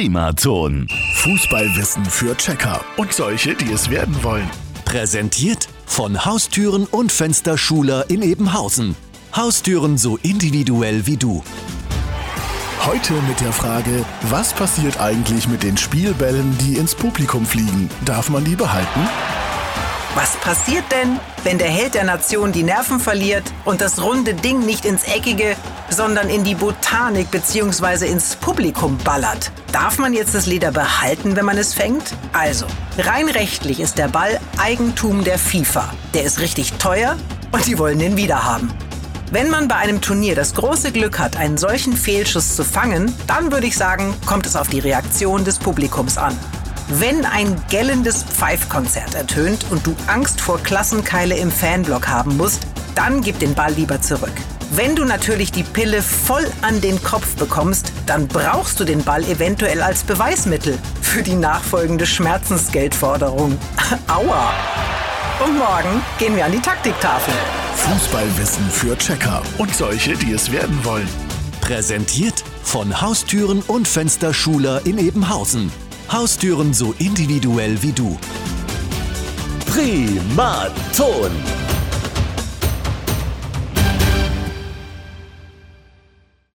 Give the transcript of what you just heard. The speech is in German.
Primaton. Fußballwissen für Checker und solche, die es werden wollen. Präsentiert von Haustüren und Fensterschuler in Ebenhausen. Haustüren so individuell wie du. Heute mit der Frage, was passiert eigentlich mit den Spielbällen, die ins Publikum fliegen? Darf man die behalten? Was passiert denn, wenn der Held der Nation die Nerven verliert und das runde Ding nicht ins Eckige, sondern in die Botanik bzw. ins Publikum ballert? Darf man jetzt das Leder behalten, wenn man es fängt? Also, rein rechtlich ist der Ball Eigentum der FIFA. Der ist richtig teuer und die wollen den wiederhaben. Wenn man bei einem Turnier das große Glück hat, einen solchen Fehlschuss zu fangen, dann würde ich sagen, kommt es auf die Reaktion des Publikums an. Wenn ein gellendes Pfeifkonzert ertönt und du Angst vor Klassenkeile im Fanblock haben musst, dann gib den Ball lieber zurück. Wenn du natürlich die Pille voll an den Kopf bekommst, dann brauchst du den Ball eventuell als Beweismittel für die nachfolgende Schmerzensgeldforderung. Aua! Und morgen gehen wir an die Taktiktafel. Fußballwissen für Checker und solche, die es werden wollen. Präsentiert von Haustüren und Fensterschuler in Ebenhausen. Haustüren so individuell wie du. Primaton.